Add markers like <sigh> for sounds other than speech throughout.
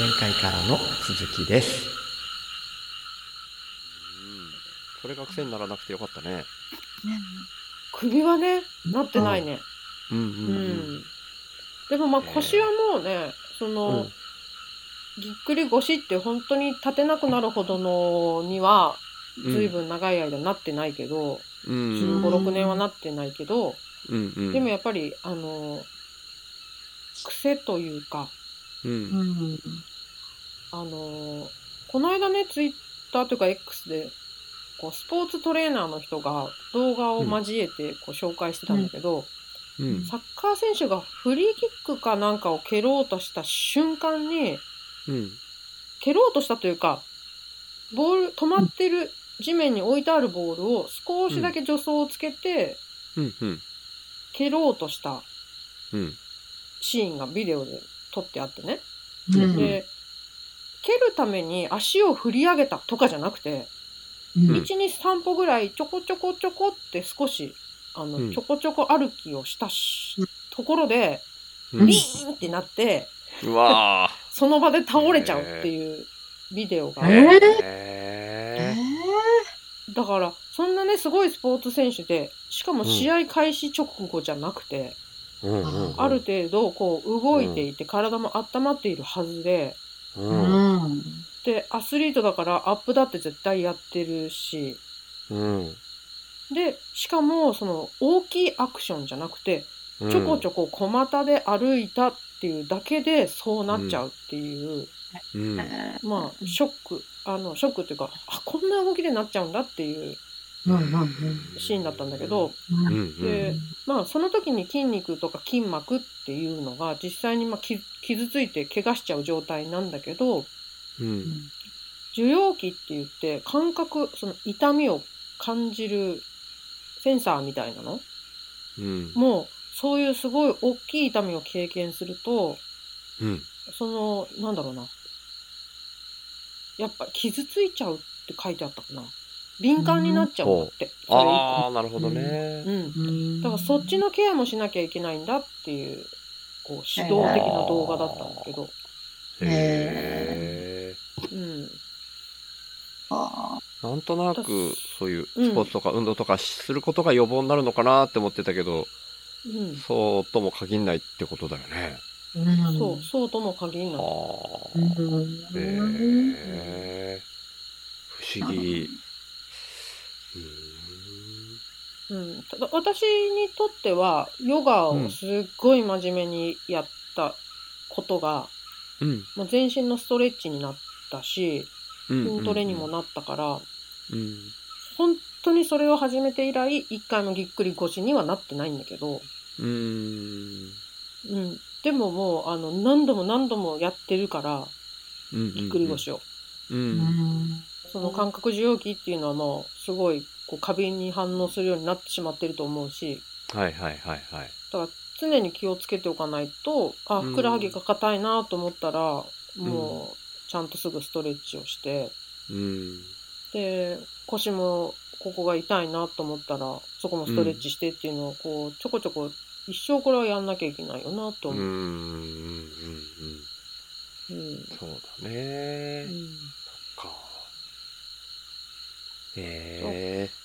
前回からの続きです。それが癖にならなくてよかったね。首はねなってないね。うん。ううん、ん。でもまあ腰はもうねその、うん。ぎっくり腰って本当に立てなくなるほどのにはうん。ずいぶん長い間なってないけど、うん。1 5 6年はなってないけど、うん。うん。でもやっぱりあの癖というかうん。うん。あのこの間ねツイッターというか X でこうスポーツトレーナーの人が動画を交えてこう紹介してたんだけど、うん。サッカー選手がフリーキックかなんかを蹴ろうとした瞬間にうん。蹴ろうとしたというかボール止まってる地面に置いてあるボールを少しだけ助走をつけて蹴ろうとしたうん。シーンがビデオで撮ってあってね。うん。で蹴るために足を振り上げたとかじゃなくて、うん。1、2、3歩ぐらいちょこちょこちょこって少し、あの、うん。ちょこちょこ歩きをしたし、ところで、うん。ビーンってなって、うわ <laughs> その場で倒れちゃうっていうビデオが。ーえー。へえだから、そんなね、すごいスポーツ選手で、しかも試合開始直後じゃなくて、ある程度、こう、動いていて、体も温まっているはずで。で、アスリートだからアップだって絶対やってるし、うん。で、しかも、その、大きいアクションじゃなくて、ちょこちょこ小股で歩いたっていうだけでそうなっちゃうっていう、うん。まあ、ショック、あの、ショックっていうか、あ、こんな動きでなっちゃうんだっていうシーンだったんだけど、うん。うん。うん。で、まあ、その時に筋肉とか筋膜っていうのが実際にまあき傷ついて怪我しちゃう状態なんだけど、うん。受容器って言って感覚、その痛みを感じるセンサーみたいなの？うん。もう、そういうすごい大きい痛みを経験すると、うん。その、なんだろうな。やっぱ傷ついちゃうって書いてあったかな。敏感になっちゃうん。だって。ああなるほどね。うん。うん。だからそっちのケアもしなきゃいけないんだっていう、こう、指導的な動画だったんだけど。へうん。なんとなくそういううん。スポーツとか運動とかすることが予防になるのかなって思ってたけどうん。そうとも限んないってことだよね。ーうん。そう、そうとも限らない。へえ不思議うん。ただ私にとっては、ヨガをすっごい真面目にやったことが、うん。もう全身のストレッチになったし、うん。筋トレにもなったから、うん。本当にそれを始めて以来、一回もぎっくり腰にはなってないんだけど、うん。うん。でももう、あの、何度も何度もやってるから、うん。ぎっくり腰を。ううんん。その感覚受容器っていうのはもう、すごい、こう、過敏に反応するようになってしまってると思うし、はいはいはいはい。だから常に気をつけておかないと、あ、うん。ふくらはぎが硬いなと思ったら、もう、ちゃんとすぐストレッチをして、うん。で、腰もここが痛いなと思ったら、そこもストレッチしてっていうのを、こう、ちょこちょこ、一生これはやんなきゃいけないよなとう。んう思う。んうん。うん。そうだね。うん。かへえ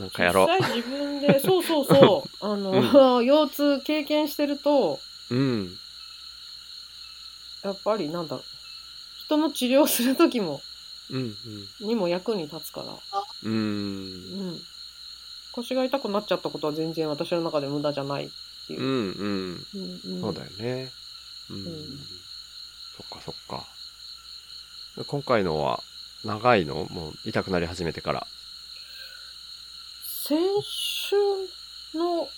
なんかやろ実際自分で、そうそうそう、<laughs> あの、腰痛経験してると、ううん。やっぱりなんだろう、人の治療する時も、うんにも役に立つから、うん。うん。うん。腰が痛くなっちゃったことは全然私の中で無駄じゃないっていう。う。んうん。うんうん。そうだよね。うん。ん。そっかそっか。今回のは長いの？もう痛くなり始めてから。先週の、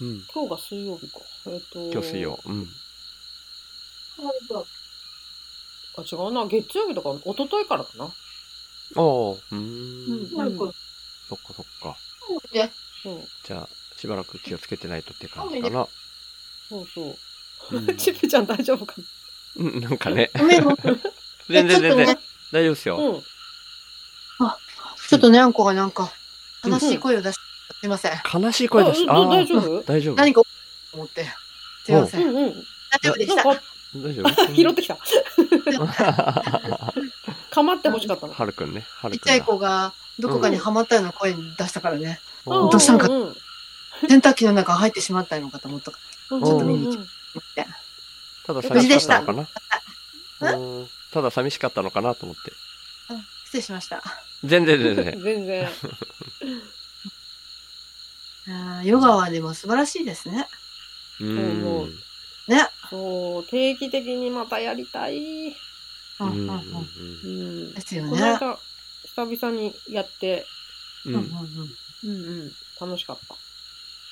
うん。今日が水曜日か。えっ、と。今日水曜。うん。あ、違うな。月曜日とか、一昨日からかな？ああうーん。うん。うんそっかそっか。そう。じゃあしばらく気をつけてないとって感じかな。そうそう。うん。<laughs> チップちゃん大丈夫かうんなんかね。ごめんごめん全然全然大丈夫ですよなうん。ちょっとね、あんこがなんか、悲しい声を出して、すいません。悲しい声出しああー大丈夫？大丈夫何か思って。すいませ。うんんうん。大丈夫でした。大丈夫？<laughs> 拾ってきた。<laughs> かまってほしかったの。はるくんね。はちっちゃい。子がどこかにはまったような声出したからね。どうしたんか洗濯機の中入ってしまったのかと思ったかうんちょっと見に行うんうんって。ただ無事でしたうんただ寂しかったのかなと思って。うん失礼しました。全然全然。全然。<laughs> <laughs> あーヨガはでも素晴らしいですね。う。そうんね。そう、定期的にまたやりたい。うんうん。ですよね。この間、久々にやって、うんうんうんうん楽しかった。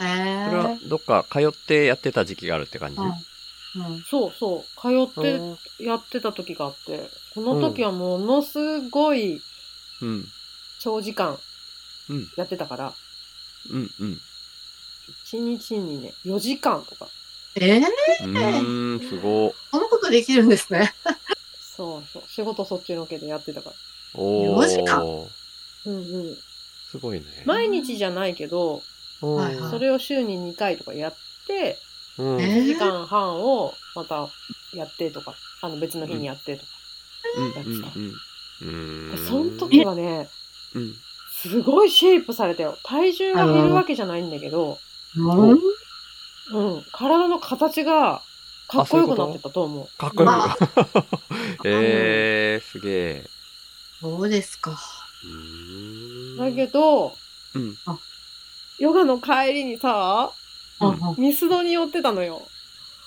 えそれはどっか通ってやってた時期があるって感じ？うんうんそうそう、通ってうんやってた時があって、その時はものすごいうん。長時間うん。やってたから、うん。うん。1日にね、4時間とか。えー、うーん、すごこのことできるんですね。そうそう、仕事そっちのけでやってたから。お4時間？ー。うんうん。すごいね。毎日じゃないけど、うんはいはいそれを週に2回とかやって、うん。え1時間半をまたやってとか、あの別の日にやってとか。うん。うん。うん。うんでその時はね、うん。すごいシェイプされたよ。体重が減るわけじゃないんだけど、うんうん、体の形がかっこよくなってたと思う。かっこよまく。<laughs> えー、すげえ。そうですか。うーんだけど、うん。ヨガの帰りにさ、ミスドに寄ってたのよ。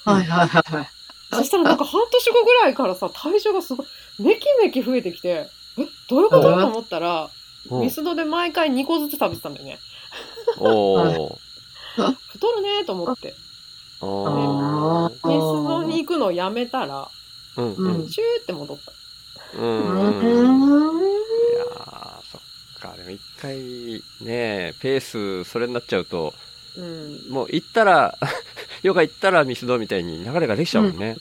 はいはいはいはい。そしたらなんか半年後ぐらいからさ、体重がすごい、めきめき増えてきて、え、どういうことうんと思ったら、うんミスドで毎回2個ずつ食べてたんだよね。おー。<laughs> 太るねと思って。ミスドに行くのをやめたら、うん。ううんューって戻った。う。うんん。いやー、そっか。でも一回ね、ペース、それになっちゃうと、うん。もう行ったら、<laughs> ヨガ行ったらミスドみたいに流れができちゃうもんね。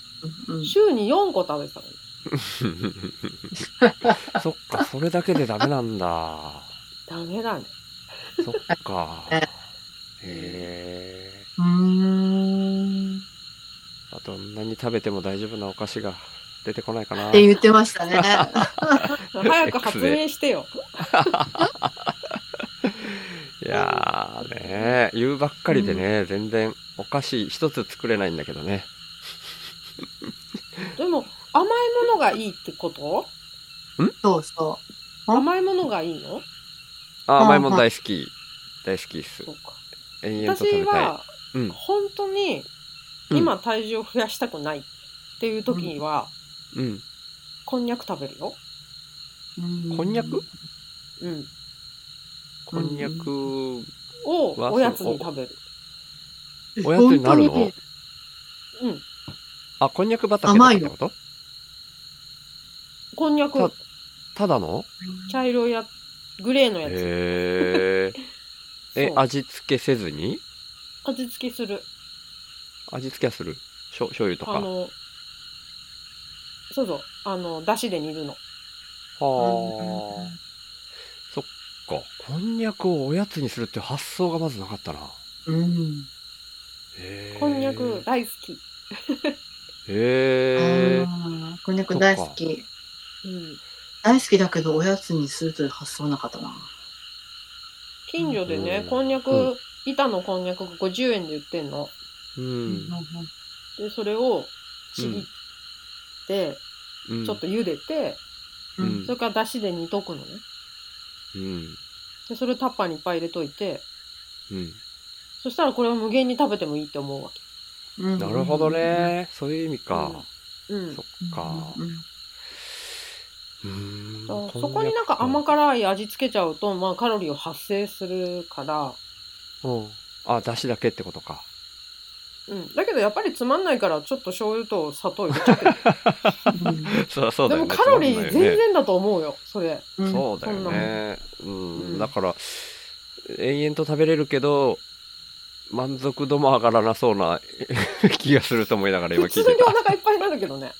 うん週に4個食べてたの。<laughs> そっか、それだけでダメなんだ。ダメだね。そっか。へうーん。ー。あと、何食べても大丈夫なお菓子が出てこないかな。って言ってましたね。<laughs> 早く発明してよ。いやーね言うばっかりでね、全然お菓子一つ作れないんだけどね。<laughs> でも、甘いものがいいってこと？そうそ甘いものがいいの？あ、うん甘いもん大好き。大好きっす私。は、うん。本当に、うん今体重を増やしたくないっていう時には、うん。こんにゃく食べるよ。う。こんにゃく？うん。こんにゃく、をわおやつに食べる。おやつになるの？本うん。あ、こんにゃく畑とかってこと？こんにゃくた、ただの？茶色いや、グレーのやつ。へー。<laughs> えそ、う味付けせずに？味付けする。味付けはする？しょ醤油とか？あの、そうそう、あの、だしで煮るの。はあ。か。こんにゃくをおやつにするって発想がまずなかったな。うん。こんにゃく大好き。<laughs> へー。あーこんにゃく大好き。うん。大好きだけど、おやつにするという発想なかったな。近所でね、うんこんにゃうく、板のこんにゃくが50円で売ってんの。うん。で、それをちぎって、うんちょっと茹でて、ううんんそれからだしで煮とくのね。うん。で、それをタッパーにいっぱい入れといて、うん。そしたらこれを無限に食べてもいいって思うわけ。うんなるほど。ね。そういう意味か。うん。そっか。うんうーんそうそこになんか甘辛い味付けちゃうと、まあカロリーを発生するから、うん。あ、だしだけってことか。うん。だけどやっぱりつまんないからちょっと醤油と砂糖入れちゃってる。<laughs> そうそうだよね。でもカロリー全然だと思うよ、それ。うんそうだよね。ううんん。だから、延々と食べれるけど、満足度も上がらなそうな <laughs> 気がすると思いながら今普通にお聞いてた。腹いっぱいになるけどね。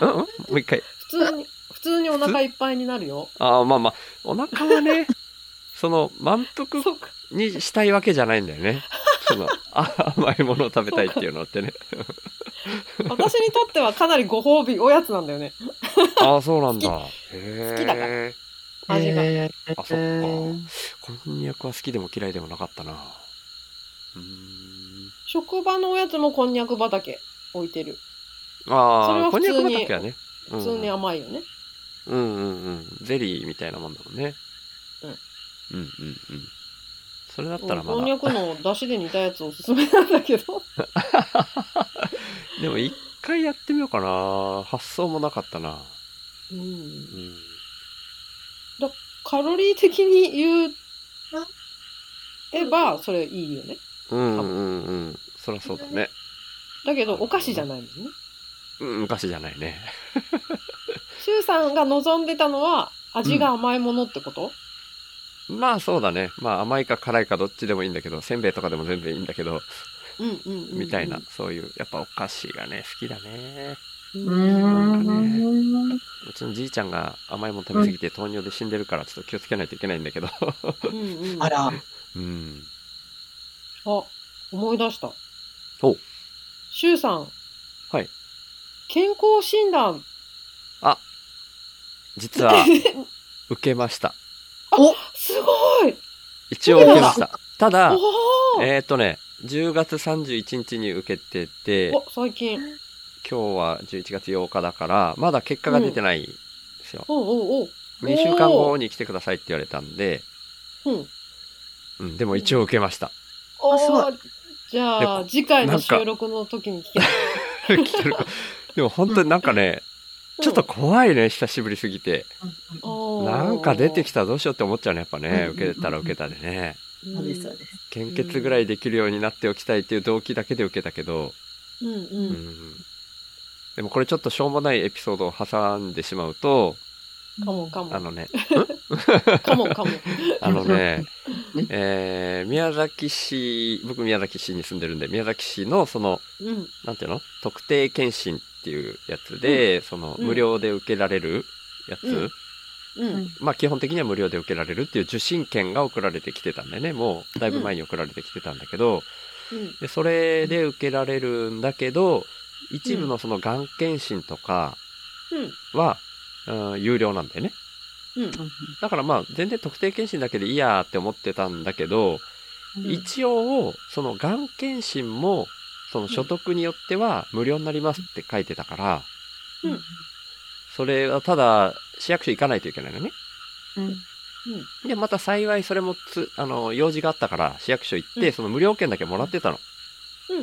うんうんもう一回。普通に、普通にお腹いっぱいになるよ。ああ、まあまあ、お腹はね、<laughs> その、満腹そうか。にしたいわけじゃないんだよね。その、あ甘いものを食べたいっていうのってね。私にとってはかなりご褒美おやつなんだよね。ああ、そうなんだ。好へえ。きだから味がえーあ、そっか。こんにゃくは好きでも嫌いでもなかったな。うーん。職場のおやつもこんにゃく畑置いてる。ああ、それはこんにゃく普通に畑はね。うん普通に甘いよね。うんうんうん。ゼリーみたいなもんだもんね。うん。うんうんうん。それだったらまこんにゃだ。くの出汁で煮たやつおすすめなんだけど。<laughs> でも一回やってみようかな。発想もなかったな。うんうん。カロリー的に言えば、それいいよね。うんうんうん。そりゃそうだね。だけど、お菓子じゃないもんね。うん、昔じゃないね。<laughs> シュウさんが望んでたのは、味が甘いものってこと、まあそうだね。まあ甘いか辛いかどっちでもいいんだけど、せんべいとかでも全然いいんだけど、うん、うんうんうんみたいな、そういう、やっぱお菓子がね、好きだね。ううーん。うちのじいちゃんが甘いもの食べ過ぎて糖尿で死んでるからちょっと気をつけないといけないんだけど。うんうん。あら。うん。あ、思い出した。おシュウさん。はい。健康診断。実は、<laughs> 受けました。すごい一応受けました。ただ、おー、えっ、とね、10月31日に受けてて、お、最近。今日は11月8日だから、まだ結果が出てないんですよ。おうおうおう。2週間後に来てくださいって言われたんで、うん。うん、でも一応受けました。おすごいーじゃあ、次回の収録の時に聞けない。<laughs> 来てるかでも本当になんかね、ちょっと怖いね、久しぶりすぎて。なんか出てきた。たらどうしようって思っちゃうね、やっぱね。うん受けたら受けたでね。そうです、そうです。献血ぐらいできるようになっておきたいっていう動機だけで受けたけど、うんう。うんん。でもこれちょっとしょうもないエピソードを挟んでしまうと、かもかも。あのね、かもかも。<laughs> あのね、<laughs> えー、宮崎市、僕宮崎市に住んでるんで、宮崎市のその、うん。なんていうの？特定検診っていうやつで、その、うん無料で受けられるやつ、うんうん。まあ基本的には無料で受けられるっていう受診券が送られてきてたんだよね。もうだいぶ前に送られてきてたんだけど、うん。でそれで受けられるんだけど、一部のそのがん検診とかは、うん、有料なんだよね。うん。だからまあ全然特定検診だけでいいやって思ってたんだけど、一応そのがん検診もその所得によっては無料になりますって書いてたから、うんそれはただ市役所行かないといけないのね。で、また幸いそれもつ、あの、用事があったから市役所行って、うんその無料券だけもらってたの。うん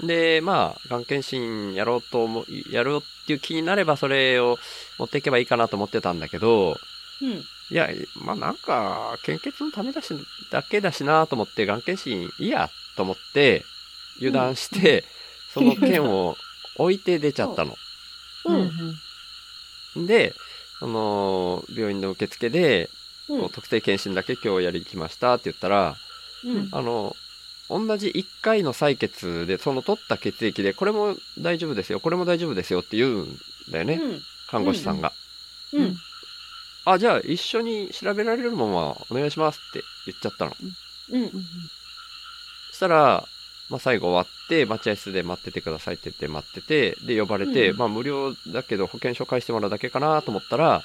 うん。で、まあ、がん検診やろうと思う、やろうっていう気になればそれを持っていけばいいかなと思ってたんだけど、うん。いや、まあなんか、献血のためだし、だけだしなと思って、がん検診いいやと思って、油断して、<laughs> その券を置いて出ちゃったの。うん。で、その、病院の受付で、うん特定検診だけ今日やりに来ましたって言ったら、うん。あの、同じ1回の採血で、その取った血液で、これも大丈夫ですよ、これも大丈夫ですよって言うんだよね、看護師さんが。うん。うん。あ、じゃあ一緒に調べられるままお願いしますって言っちゃったの。うん。そしたら、まあ、最後終わって、待合室で待っててくださいって言って待ってて、で、呼ばれて、うんまあ、無料だけど保険証返してもらうだけかなと思ったら、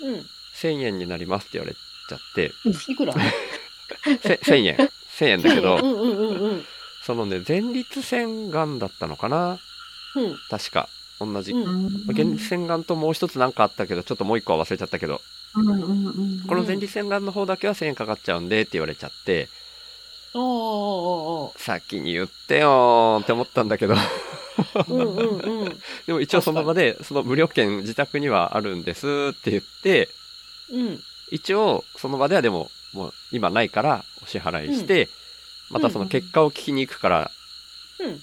うん。1000円になりますって言われちゃって、いくら？<laughs> せ1000円。1000円だけど、うんうんうんうん。そのね、前立腺がんだったのかなうん。確か。同じ。うん前立腺がんともう一つなんかあったけど、ちょっともう一個は忘れちゃったけど、この前立腺がんの方だけは1000円かかっちゃうんでって言われちゃって、ああ、ああ、先に言ってよーって思ったんだけど、うんうんうん。<laughs> でも一応その場で、その無料券自宅にはあるんですって言って、うん。一応その場ではでも、もう今ないからお支払いして、またその結果を聞きに行くから、うん。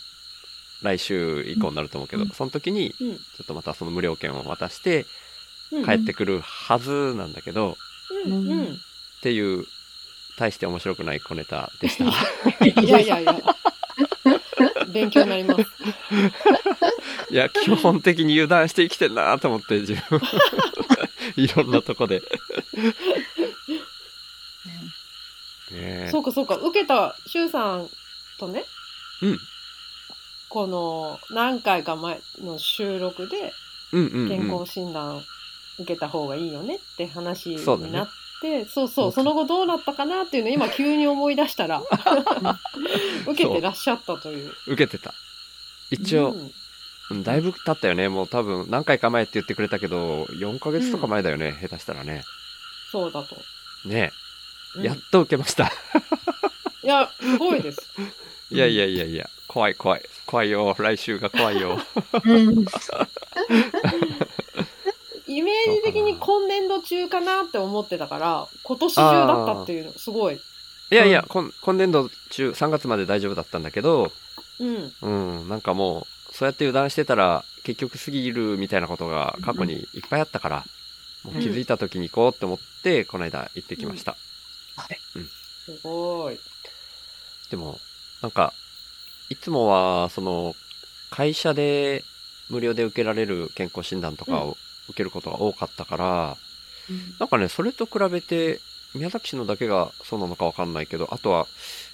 来週以降になると思うけど、うんその時に、うん。ちょっとまたその無料券を渡してうん。帰ってくるはずなんだけど、うん。うん。っていう、大して面白くない小ネタでした。<laughs> いやいやいや。勉強になります。いや、基本的に油断して生きてんなと思って、自分。<laughs> いろんなとこで。ねえそうかそうか。受けた、シュウさんとね、うん。この何回か前の収録で。健康診断受けた方がいいよねって話になって、そうそう、その後どうなったかなっていうのを今急に思い出したら、<laughs> 受けてらっしゃったという。受けてた。一応、うんうんだいぶ経ったよね。もう多分何回か前って言ってくれたけど、4ヶ月とか前だよね。下手したらね。そうだと。ねうんやっと受けました。いや、すごいです。<laughs> いやいやいやいや、怖い怖い。怖いよ。来週が怖いよ。うん。イメージ的に今年度中かなって思ってたから、今年中だったっていうの、すごい。いやいや、今今年度中、3月まで大丈夫だったんだけど、うん。うん、なんかもう、そうやって油断してたら、結局過ぎるみたいなことが過去にいっぱいあったから、もう気づいた時に行こうって思って、この間行ってきました。すごい。でも、なんか、いつもは、その、会社で無料で受けられる健康診断とかを受けることが多かったから、なんかね、それと比べて、宮崎市のだけがそうなのかわかんないけど、あとは、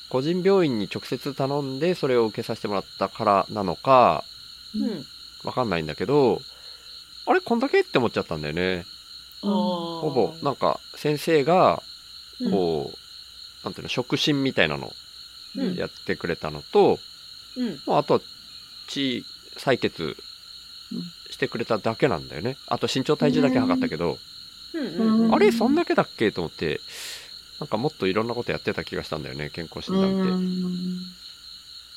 個人病院に直接頼んで、それを受けさせてもらったからなのか、うん。わかんないんだけど、あれ、こんだけって思っちゃったんだよね。ほほぼ、なんか、先生が、うんこう、なんていうの、触診みたいなのうんやってくれたのと、うん。もうあとは血採血してくれただけなんだよね。あと身長体重だけ測ったけど。あれそんだけだっけと思って、なんかもっといろんなことやってた気がしたんだよね、健康診断っ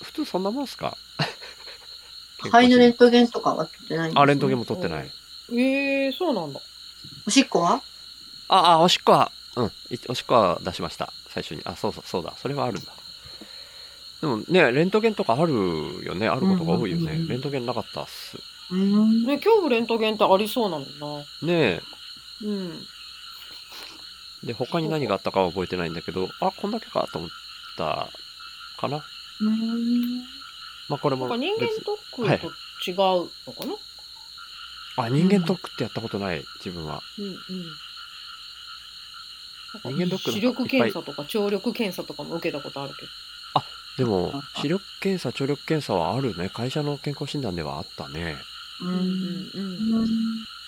て。普通そんなもんすか？<laughs> 肺のレントゲンとかは取ってないんですねあ、レントゲンも取ってない。ええそうなんだ。おしっこは？あ、あ、おしっこは、うん、いおしっこは出しました。最初に。あ、そうそう、そうだ。それはあるんだ。でもね、レントゲンとかあるよね。あることが多いよね。レントゲンなかったっす。うん。ね、今日レントゲンってありそうなのな。ねうん。え。で、他に何があったかは覚えてないんだけど、あ、こんだけかと思ったかな。うん。まあこれもなんか人間別ドックと違うのかな、あ、人間ドックってやったことない、自分は。うんうん。人間ドックの視力検査とか聴力検査とかも受けたことあるけど。でも、視力検査、聴力検査はあるね。会社の健康診断ではあったね。う。うんんうん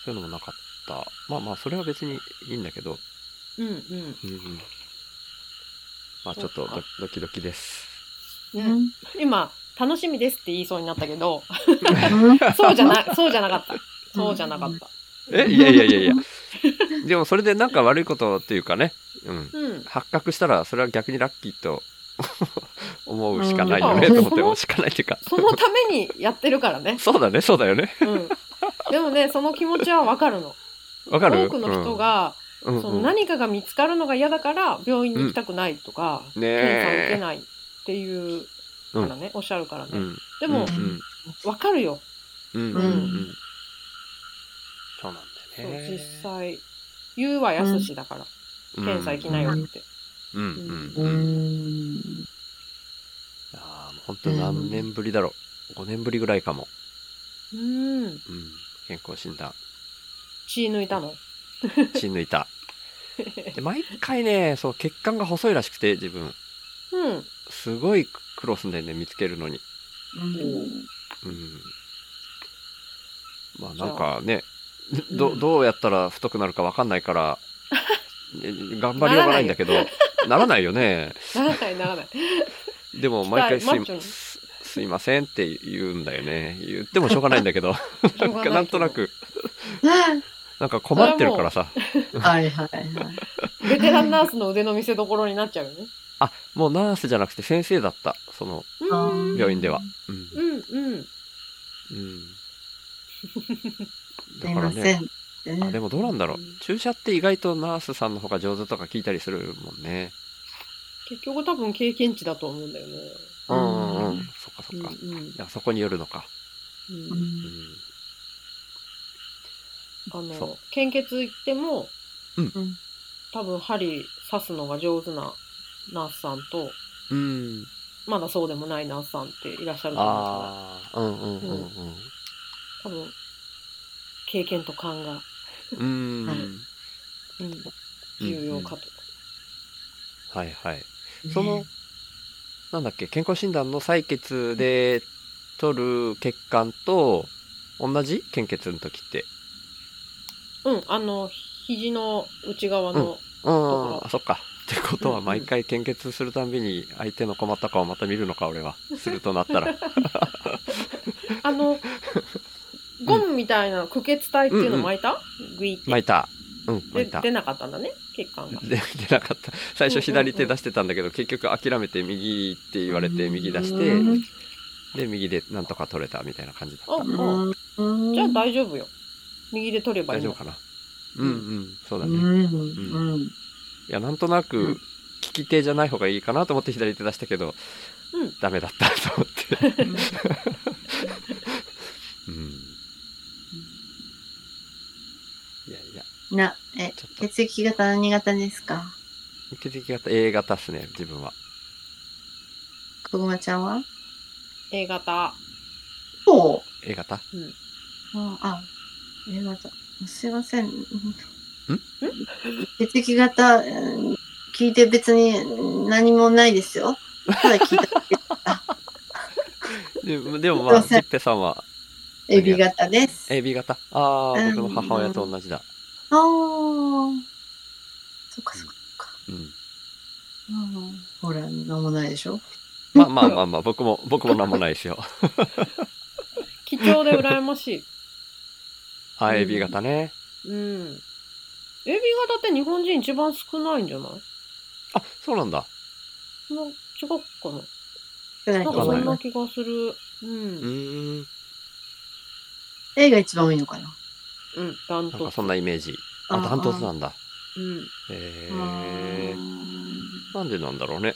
そういうのもなかった。まあまあ、それは別にいいんだけど。うんうんうんうん。まあちょっとドドキドキです。うん。今楽しみですって言いそうになったけど、う <laughs> んそうじゃなそうじゃなかった。そうじゃなかった。えいやいやいやいや。でもそれでなんか悪いことっていうかね。うん。うん。発覚したら、それは逆にラッキーと思うしかないよね、うんと思って、思うしかないっていうか。そのためにやってるからね。<laughs> そうだね、そうだよね。うん。でもね、その気持ちはわかるの。わかる？多くの人、が、うんうんうんその何かが見つかるのが嫌だから病院に行きたくないとか、ね検査を受えけないっていうからね、おっしゃるからね。うん。でもう、んわかるよ。うん。うん。うん。うんそうなんそうだよね。実際。言うはやすしだから、検査行きなよって。うんうんううん。本当何年ぶりだろう。5年ぶりぐらいかも。うん。うん。健康診断。血抜いたの？<laughs> 血抜いた。で、毎回ね、そう、血管が細いらしくて、自分。うん。すごい苦労すんだよね、見つけるのに。うん。うん。まあなんかね、うんど、どうやったら太くなるかわかんないから、ね <laughs> 頑張りようがないんだけど、ならないよね。ならないならない。でも毎回すいマッチョにすすいませんって言うんだよね。言ってもしょうがないんだけど、<laughs> しなんかないけどなんとなく、なんか困ってるからさ。はいはいはい。ベテランナースの腕の見せ所になっちゃうよね。<laughs> あ、もうナースじゃなくて先生だった。そのうん。病院では。うん。うんうん。うん。<laughs> すいません。あ、でもどうなんだろう。注射って意外とナースさんの方が上手とか聞いたりするもんね。結局多分経験値だと思うんだよね。うんうんううんん。そっかそっか。うんうんいや、そこによるのか。うんうんうん。あその献血行っても、うん多分針刺すのが上手なナースさんとうん。まだそうでもないナースさんっていらっしゃると思うかああ、うんうんうんら多分経験と勘が、うん。うん。うん、重要かと。はいはい。その、なんだっけ、健康診断の採血で取る血管と、同じ？献血の時って。うん、あの、肘の内側の、うん、あ、そっか。ってことは、うんうん毎回献血するたんびに相手の困った顔をまた見るのか、俺は。<laughs> するとなったら。あの、ゴムみたいな苦血体っていうの巻いた、グイって。巻いた。うん、出なかったんだね、血管が。<laughs> で出なかった。最初左手出してたんだけど、結局諦めて右って言われて右出して、うんで、右でなんとか取れたみたいな感じだあ、った。あうんじゃあ大丈夫よ。右で取ればいいの大丈夫かな？うんうん、そうだうね。んうんいや、なんとなく、うん利き手じゃない方がいいかなと思って左手出したけど、うんダメだったと思って。<laughs> うん。いやいや、な、え、血液型何型ですか？血液型 A 型っすね、自分は。こぐまちゃんは？A 型。そ A 型？うん。う。あ、あ A 型。すいません。ん？血液型、うん聞いて別に何もないですよ。ただ聞いた。<laughs> でもでもまあ、すいませんジッペさんはエビ型です。AB 型？ああ、うん僕の母親と同じだ。ああ。そっかそっか。うん。うんほら、なんもないでしょ？まあまあまあまあ、僕も、僕もなんもないですよ。貴重で羨ましい。あ、<laughs> うん AB 型ね。うん。AB 型って日本人一番少ないんじゃない？あ、そうなんだ。そんな違うかな少なんかそんないんな気がする。う。ん。A が一番多いのかな？うん、ダントツ。なんかそんなイメージ。あ、ダントツなんだ。うん。え。ーなんでなんだろうね。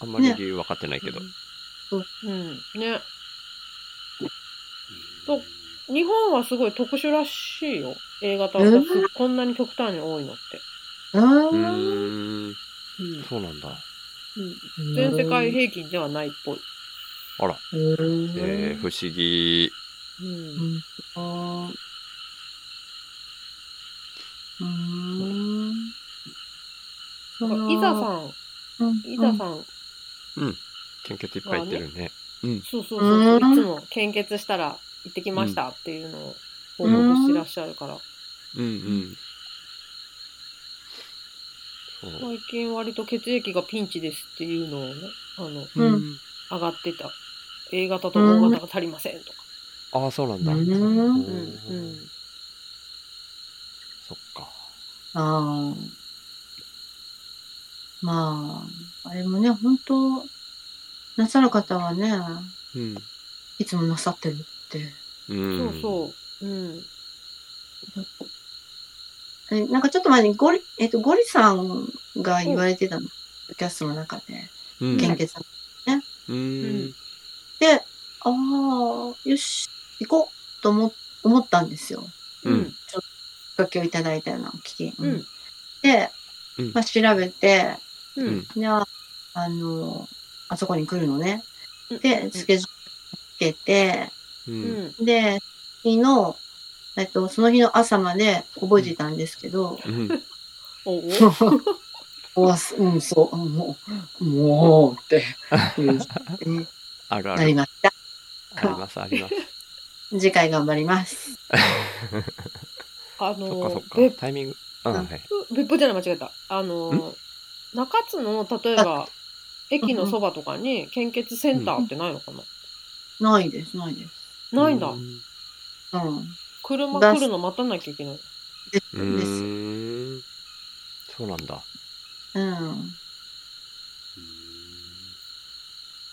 あんまり理由分かってないけど。うん。ね。と、日本はすごい特殊らしいよ。A 型はうんこんなに極端に多いのって。あうん。うん。そうなんだ。うん、全世界平均ではないっぽい。あら。うんえー、不思議。うんうんあーうーんそのイザさん、うん献血いっぱいいってるね。うん。そうそうそういつも献血したら行ってきましたっていうのを報告してらっしゃるから、うんうん。そう。最近割と血液がピンチですっていうのをね、あの、うん上がってた。A 型と O 型が足りませんとか。ああ、そうなんだ。うんうん。ああ。まあ、あれもね、本当なさる方はね、うん。いつもなさってるって。うん。そうそう。うん。えなんかちょっと前にゴリ、えっと、ゴリさんが言われてたの。キャストの中で、うん。献血。うん。で、ああ、よし、行こうと思思ったんですよ。うん。きっかけをいただいたような聞き。うん。で、うんまあ、調べて、うん。うんじゃあ、あの、あそこに来るのね。うんで、スケジュールつけて、う。うんん。で、日の、えっと、その日の朝まで覚えてたんですけど、うん。おお。<laughs> うん、そう、もう、もう、ってい <laughs> あるある。なりました。あります、あります。<laughs> 次回頑張ります。あそっかのそっ、か別。タイミング。うん、はい。府、別府じゃない、間違えた。あの、中津の、例えば、駅のそばとかに献血センターってないのかな、ないです、ないです。ないんだ。うん。うん。車来るの待たなきゃいけない。です、うです。そうなんだ。うん。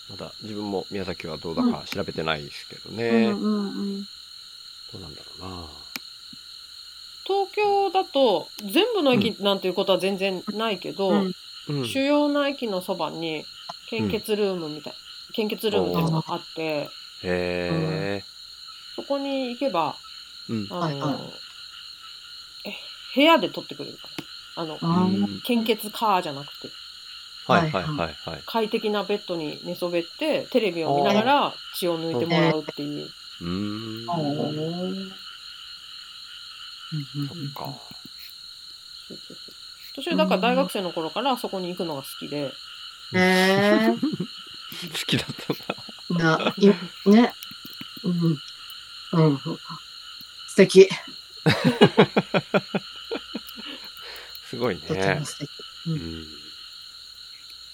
まだ自分も宮崎はどうだか調べてないですけどうね。んうんうん。どうなんだろうな。東京だと、全部の駅なんていうことは全然ないけど、うんうん。主要な駅のそばに献血ルームみたい、献血ルームっていうのがあって、へえ。そこに行けば、うん。あの、はいはいえ部屋で取ってくれるから。あの、献血カーじゃなくて、はいはいはいはい。快適なベッドに寝そべって、テレビを見ながら血を抜いてもらうっていう。うーん。そっか。そうそうそう私はだから大学生の頃からそこに行くのが好きで、へ <laughs> 好きだったんだ。え。な、いね。うん。うん。素敵。<laughs> すごいねも。素敵。ううん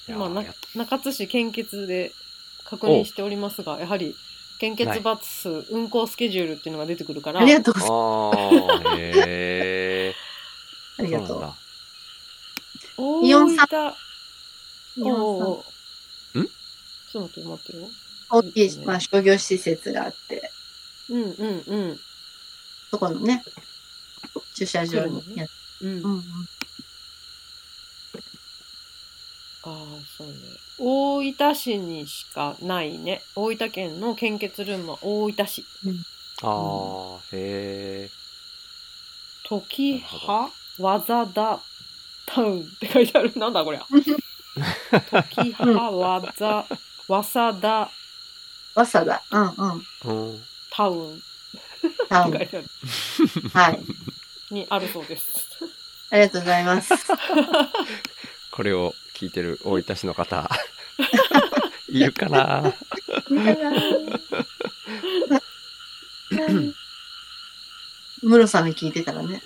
今中津市献血で確認しておりますがやはり献血バス運行スケジュールっていうのが出てくるから。ありがとうございます。ああ、へえ。ありがとう。イオンさん分。イオンさん。おうおうん？ちょっと待って待ってよ。大きい、まあ、商業施設があって、うんうんうん。そこのね、駐車場にやっうん、うんうん。ああそうね大分市にしかないね。大分県の献血ルームは大分市。ああ、へえ。時葉技田タウンって書いてある。なんだこりゃ。時葉技早稲田わさだ。うんうん。うん。タウン。タウン。書いてある。はい。にあるそうです。ありがとうございます。<laughs> これを聞いてる大分市の方、いるかな。<laughs> ムロさんに聞いてたらね。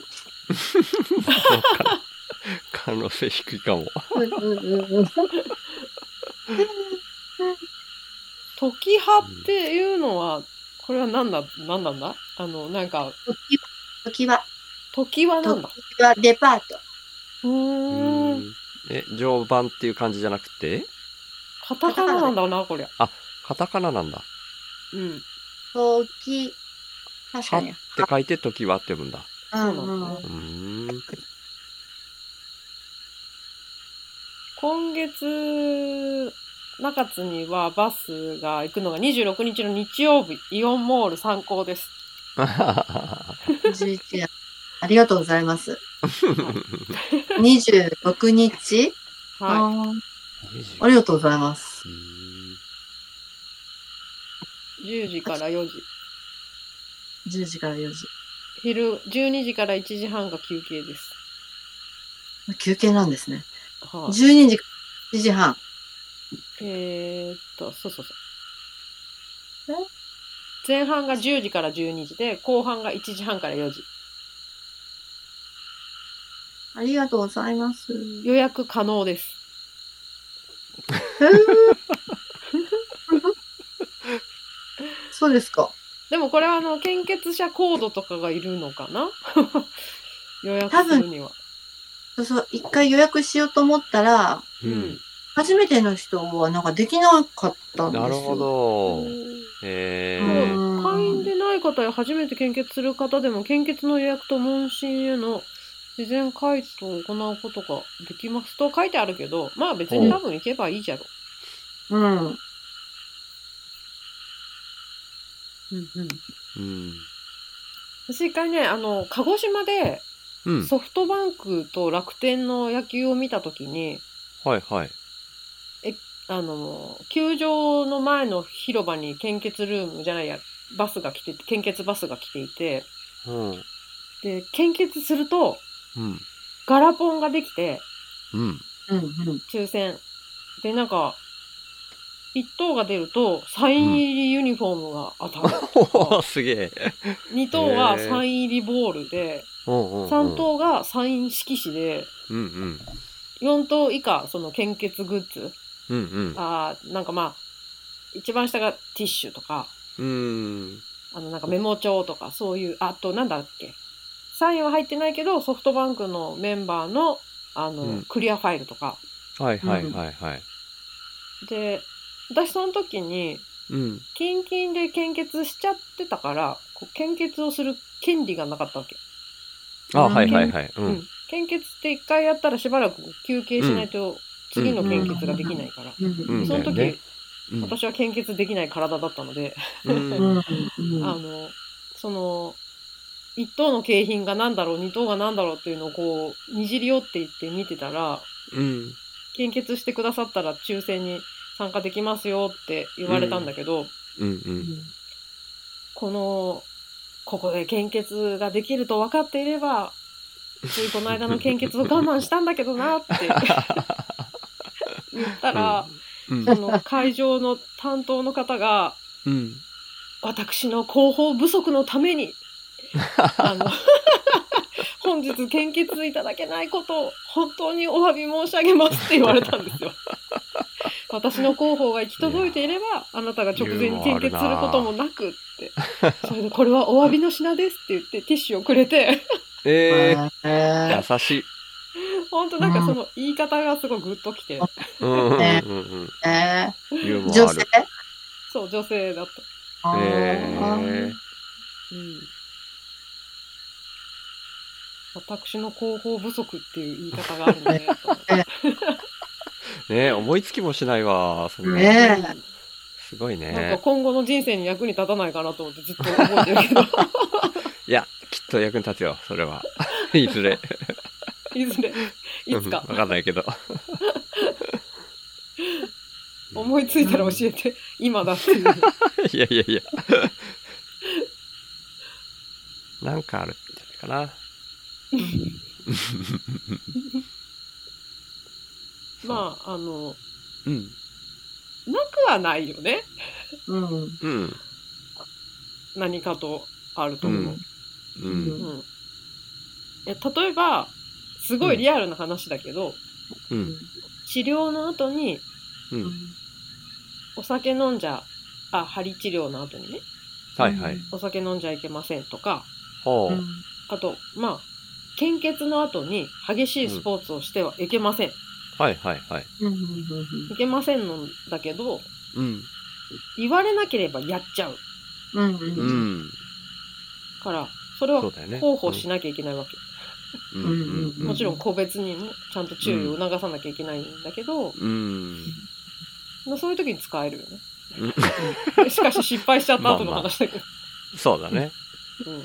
可能性低いかも。時葉っていうのはこれは何だ何なんだ？あのなんか時は、時はなんだ？時はデパート。うーん。え、常磐っていう感じじゃなくて、カタカナなんだなこりゃカタカナなんだ。うん時、確はっかに。て書いて時はって読むんだ。うんそうなんだねうーん。今月中津にはバスが行くのが26日の日曜日イオンモール参考です11月。ありがとうございます。<laughs> 26日、はあーありがとうございます。い10時から4時10時から4時。昼12時から1時半が休憩です休憩なんですね。はい12時から1時半。えー、っと、そうそうそう。前半が10時から12時で、後半が1時半から4時。ありがとうございます。予約可能です。<laughs> そうですか。でもこれはあの、献血者コードとかがいるのかな？<laughs> 予約するには。そうそう、一回予約しようと思ったら、ううんん。初めての人はなんかできなかったんですよ。なるほど。へ会員でない方や初めて献血する方でも献血の予約と問診への事前回答を行うことができますと書いてあるけどまあ別に多分行けばいいじゃろ。うん。うんうん、うん。私一回ねあの鹿児島でうん。ソフトバンクと楽天の野球を見た時にはいはい。あの球場の前の広場に献血ルームじゃないやバスが来て献血バスが来ていてうん。で献血するとうん。ガラポンができてうん。うん。うん。抽選でなんか1等が出るとサイン入りユニフォームが当たる、おお <laughs> すげえ。2等はサイン入りボールでうんうんうん。3等がサイン色紙でうんうん。4等以下その献血グッズうんうん。あーなんかまあ一番下がティッシュとかうん。あのなんかメモ帳とかそういうあとなんだっけ？サインは入ってないけどソフトバンクのメンバーのあの、うん。クリアファイルとか。はいはいはいはい。で私その時にうん。キンキンで献血しちゃってたからこう献血をする権利がなかったわけ、あ、うんはいはいはい。ううん。ん。献血って一回やったらしばらく休憩しないと次の献血ができないから、うん。その時、私は献血できない体だったので。<laughs> あのその1等の景品が何だろう2等が何だろうっていうのをこうにじり寄っていって見てたらうん。献血してくださったら抽選に参加できますよって言われたんだけど、うんうん。このここで献血ができると分かっていればついこの間の献血を我慢したんだけどなって <laughs> 言ったら、うんその会場の担当の方がうん。私の広報不足のために、あの、本日献血いただけないことを本当にお詫び申し上げますって言われたんですよ。<laughs> 私の広報が行き届いていれば、あなたが直前に献血することもなくって、<laughs> それでこれはお詫びの品ですって言ってティッシュをくれて、ええー、ー優しい。本当なんかその言い方がすごいグッときて、うんうんうんねうん。え女性。そう、女性だった。あーえうん。私の広報不足っていう言い方があるんだ <laughs> ね。ね思いつきもしないわ。そんな。ねえすごいなんかね。今後の人生に役に立たないかなと思ってずっと覚えてるけど、<laughs> いや、きっと役に立つよ、それは。<laughs> いずれ。いずれ、いつかうんわかんないけど。思いついたら教えて、今だっていう。いやいやいや。なんかあるんじゃないかな。<laughs> まあ、あの、うん。なくはないよね。うん。うん。何かとあると思う。ううんん。いや例えば、すごいリアルな話だけど、うん。治療の後にうん。お酒飲んじゃ、あ、針治療の後にね、はいはい。お酒飲んじゃいけませんとか、ほう。あと、まあ、献血の後に激しいスポーツをしてはいけません。はいはいはい。いけませんのだけど、うん。言われなければやっちゃううん。ううん。ん。から、それはそうだよね。広報しなきゃいけないわけ。うん。うん。うんもちろん個別にもちゃんと注意を促さなきゃいけないんだけど、うん。まあそういう時に使えるよね。うん <laughs> しかし失敗しちゃった後の話だけど。そうだね。うんうん。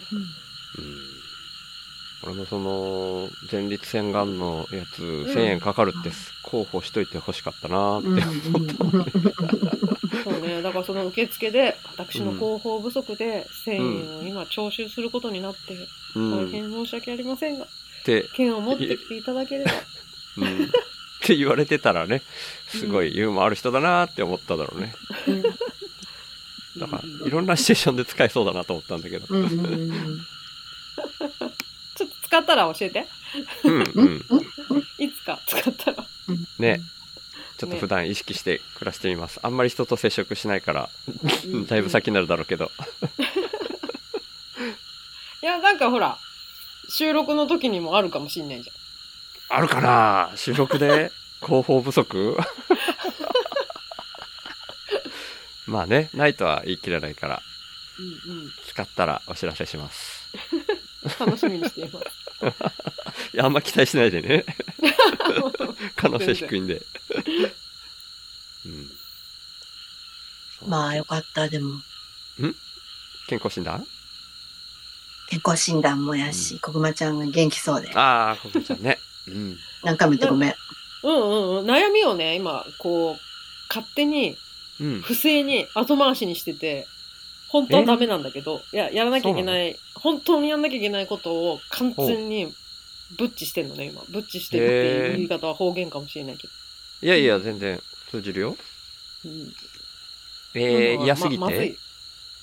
俺もその、前立腺がんのやつ、1000円かかるって候補しといてほしかったなうん。ーうって。ん。そうね、だからその受付で、私の広報不足で1000円を今徴収することになって、うん。っ大変申し訳ありませんが、て、券を持ってきていただければ、うん。って言われてたらね、すごいユーモアある人だなーって思っただろうね。だから、いろんなシチュエーションで使えそうだなと思ったんだけど。使ったら教えて。うんうん。いつか使ったら。ね。ちょっと普段意識して暮らしてみます。あんまり人と接触しないから、だいぶ先になるだろうけど。<laughs> いや、なんかほら、収録の時にもあるかもしんないじあるかな収録で <laughs> 広報不足？<laughs> まあね、ないとは言い切れないから、ゃん。うんうん。使ったらお知らせします。楽しみにしています。<laughs> いや、あんま期待しないでね。可能性低いんで。うん。まあよかった、でも。健康診断？健康診断もやし、こぐまちゃんが元気そうで。ああ、ここちゃんね。うん。何回も言ってごめん。うんうんうん。悩みをね、今、こう、勝手に、うん。不正に後回しにしてて、本当はダメなんだけど、いや、やらなきゃいけない、本当にやんなきゃいけないことを完全にブッチしてんのね、今。ブッチしてるっていう言い方は方言かもしれないけど。いやいや、全然通じるよ。うん、えー、まあ嫌すぎて？ままずい。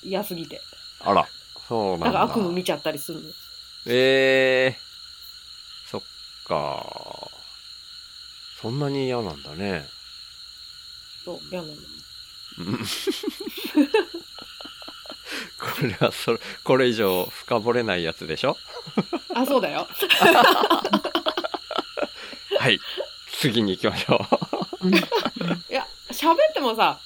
嫌すぎて。あら、そうなんだ。だから悪夢見ちゃったりするの。えー、そっか。そんなに嫌なんだね。そう、嫌なの。う <laughs> んこれはそれ、これ以上深掘れないやつでしょ？あ、そうだよ。はい。次に行きましょいや、喋ってもさ、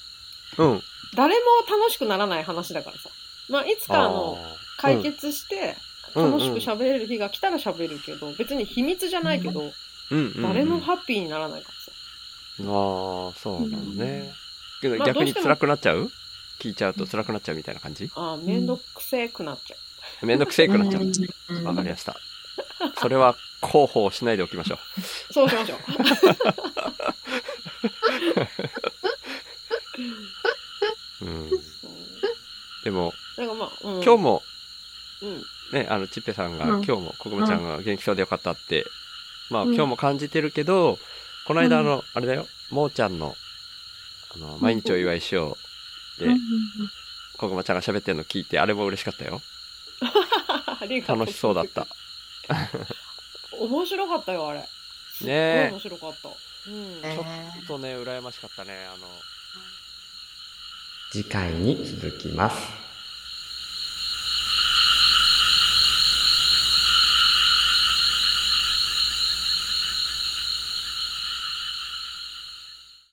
う。うん。誰も楽しくならない話だからさ。まあ、いつかあの、解決して、楽しく喋れる日が来たら喋るけど、別に秘密じゃないけど、うんうんうん、誰もハッピーにならないからさ。ああ、そうなのね。けどまあ逆に辛くなっちゃう？聞いちゃうと辛くなっちゃうみたいな感じ？あーめんどくせえくなっちゃう。めんどくせえくなっちゃう。うん。わかりました。それは広報しないでおきましょう。そうしましょう。うん、でも、なんかまあ、うん、今日もうん、ね、あの、ちっぺさんが、うん。今日も、こぐまちゃんが元気そうでよかったって、まあ、うん。今日も感じてるけど、この間、あの、あれだよ、もーちゃんの、あの、毎日お祝いしようで、こぐまちゃんが喋ってるの聞いて、あれも嬉しかったよ。<laughs> ありがとう楽しそうだった。<laughs> 面白かったよ、あれ。ねえ面白かった。うん。えちょっとね、羨ましかったね。あの、次回に続きます。